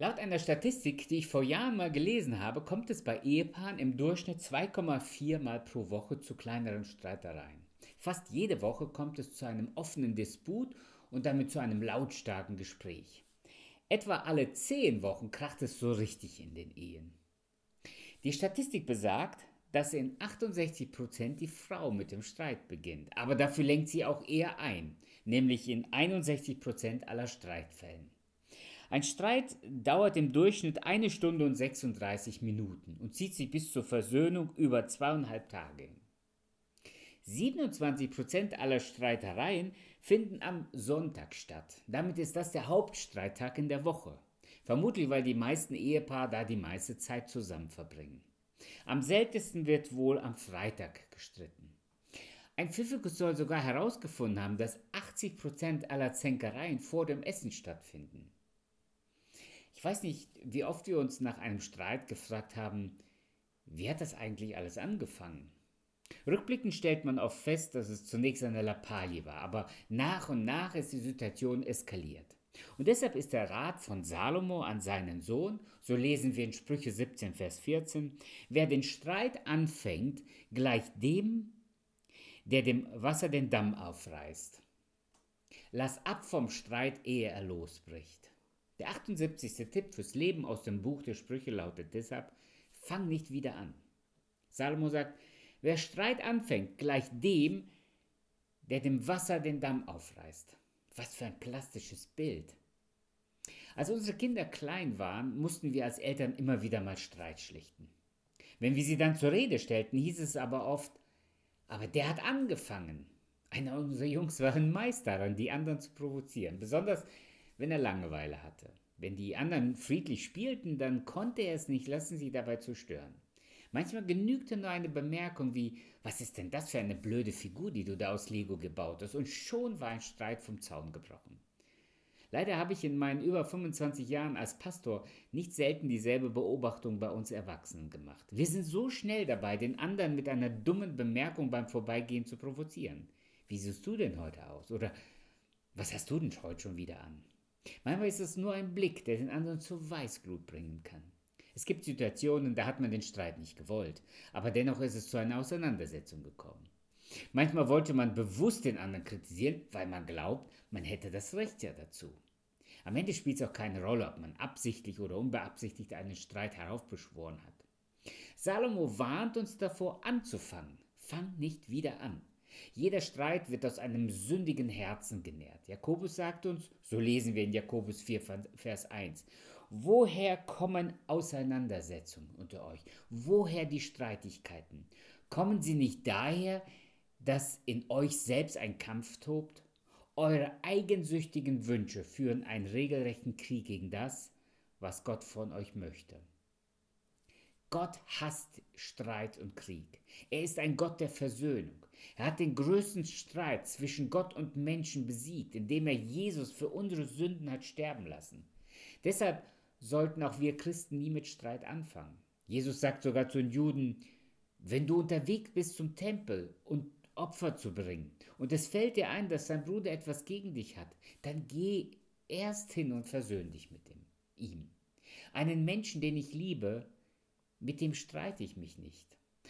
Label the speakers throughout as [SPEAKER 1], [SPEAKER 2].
[SPEAKER 1] Laut einer Statistik, die ich vor Jahren mal gelesen habe, kommt es bei Ehepaaren im Durchschnitt 2,4 Mal pro Woche zu kleineren Streitereien. Fast jede Woche kommt es zu einem offenen Disput und damit zu einem lautstarken Gespräch. Etwa alle 10 Wochen kracht es so richtig in den Ehen. Die Statistik besagt, dass in 68 Prozent die Frau mit dem Streit beginnt, aber dafür lenkt sie auch eher ein, nämlich in 61 Prozent aller Streitfällen. Ein Streit dauert im Durchschnitt eine Stunde und 36 Minuten und zieht sich bis zur Versöhnung über zweieinhalb Tage. 27% aller Streitereien finden am Sonntag statt. Damit ist das der Hauptstreittag in der Woche. Vermutlich, weil die meisten Ehepaare da die meiste Zeit zusammen verbringen. Am seltensten wird wohl am Freitag gestritten. Ein Pfiffikus soll sogar herausgefunden haben, dass 80% aller Zänkereien vor dem Essen stattfinden. Ich weiß nicht, wie oft wir uns nach einem Streit gefragt haben, wie hat das eigentlich alles angefangen? Rückblickend stellt man oft fest, dass es zunächst eine Lappalie war, aber nach und nach ist die Situation eskaliert. Und deshalb ist der Rat von Salomo an seinen Sohn, so lesen wir in Sprüche 17, Vers 14, wer den Streit anfängt, gleich dem, der dem Wasser den Damm aufreißt. Lass ab vom Streit, ehe er losbricht. Der 78. Tipp fürs Leben aus dem Buch der Sprüche lautet deshalb, fang nicht wieder an. Salomo sagt, wer Streit anfängt, gleich dem, der dem Wasser den Damm aufreißt. Was für ein plastisches Bild. Als unsere Kinder klein waren, mussten wir als Eltern immer wieder mal Streit schlichten. Wenn wir sie dann zur Rede stellten, hieß es aber oft, aber der hat angefangen. Einer unserer Jungs war ein Meister daran, die anderen zu provozieren, besonders wenn er Langeweile hatte. Wenn die anderen friedlich spielten, dann konnte er es nicht lassen, sie dabei zu stören. Manchmal genügte nur eine Bemerkung wie, was ist denn das für eine blöde Figur, die du da aus Lego gebaut hast, und schon war ein Streit vom Zaun gebrochen. Leider habe ich in meinen über 25 Jahren als Pastor nicht selten dieselbe Beobachtung bei uns Erwachsenen gemacht. Wir sind so schnell dabei, den anderen mit einer dummen Bemerkung beim Vorbeigehen zu provozieren. Wie siehst du denn heute aus? Oder was hast du denn heute schon wieder an? Manchmal ist es nur ein Blick, der den anderen zur Weißglut bringen kann. Es gibt Situationen, da hat man den Streit nicht gewollt, aber dennoch ist es zu einer Auseinandersetzung gekommen. Manchmal wollte man bewusst den anderen kritisieren, weil man glaubt, man hätte das Recht ja dazu. Am Ende spielt es auch keine Rolle, ob man absichtlich oder unbeabsichtigt einen Streit heraufbeschworen hat. Salomo warnt uns davor anzufangen. Fang nicht wieder an. Jeder Streit wird aus einem sündigen Herzen genährt. Jakobus sagt uns, so lesen wir in Jakobus 4, Vers 1, woher kommen Auseinandersetzungen unter euch? Woher die Streitigkeiten? Kommen sie nicht daher, dass in euch selbst ein Kampf tobt? Eure eigensüchtigen Wünsche führen einen regelrechten Krieg gegen das, was Gott von euch möchte. Gott hasst Streit und Krieg. Er ist ein Gott der Versöhnung. Er hat den größten Streit zwischen Gott und Menschen besiegt, indem er Jesus für unsere Sünden hat sterben lassen. Deshalb sollten auch wir Christen nie mit Streit anfangen. Jesus sagt sogar zu den Juden, wenn du unterwegs bist zum Tempel und Opfer zu bringen und es fällt dir ein, dass dein Bruder etwas gegen dich hat, dann geh erst hin und versöhn dich mit ihm. Einen Menschen, den ich liebe, mit dem streite ich mich nicht.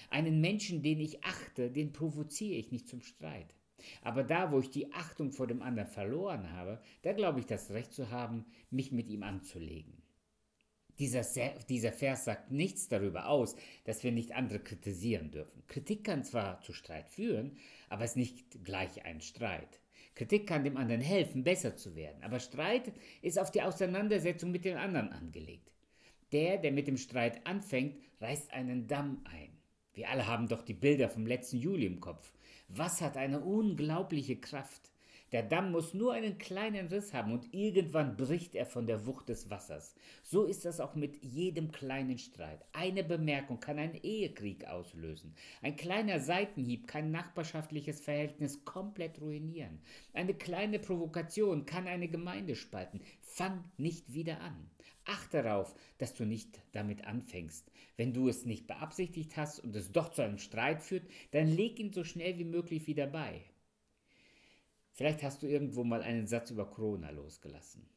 [SPEAKER 1] Einen Menschen, den ich achte, den provoziere ich nicht zum Streit. Aber da, wo ich die Achtung vor dem anderen verloren habe, da glaube ich das Recht zu haben, mich mit ihm anzulegen. Dieser, dieser Vers sagt nichts darüber aus, dass wir nicht andere kritisieren dürfen. Kritik kann zwar zu Streit führen, aber es ist nicht gleich ein Streit. Kritik kann dem anderen helfen, besser zu werden, aber Streit ist auf die Auseinandersetzung mit den anderen angelegt. Der, der mit dem Streit anfängt, reißt einen Damm ein. Wir alle haben doch die Bilder vom letzten Juli im Kopf. Was hat eine unglaubliche Kraft? Der Damm muss nur einen kleinen Riss haben und irgendwann bricht er von der Wucht des Wassers. So ist das auch mit jedem kleinen Streit. Eine Bemerkung kann einen Ehekrieg auslösen. Ein kleiner Seitenhieb kann nachbarschaftliches Verhältnis komplett ruinieren. Eine kleine Provokation kann eine Gemeinde spalten. Fang nicht wieder an. Achte darauf, dass du nicht damit anfängst. Wenn du es nicht beabsichtigt hast und es doch zu einem Streit führt, dann leg ihn so schnell wie möglich wieder bei. Vielleicht hast du irgendwo mal einen Satz über Corona losgelassen.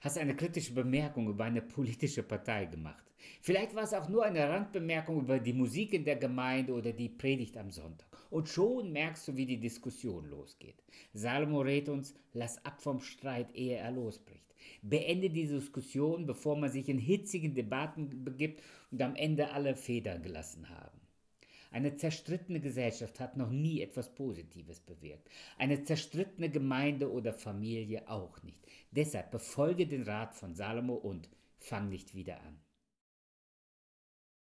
[SPEAKER 1] Hast eine kritische Bemerkung über eine politische Partei gemacht. Vielleicht war es auch nur eine Randbemerkung über die Musik in der Gemeinde oder die Predigt am Sonntag. Und schon merkst du, wie die Diskussion losgeht. Salomo rät uns, lass ab vom Streit, ehe er losbricht. Beende die Diskussion, bevor man sich in hitzigen Debatten begibt und am Ende alle Federn gelassen haben. Eine zerstrittene Gesellschaft hat noch nie etwas Positives bewirkt. Eine zerstrittene Gemeinde oder Familie auch nicht. Deshalb befolge den Rat von Salomo und fang nicht wieder an.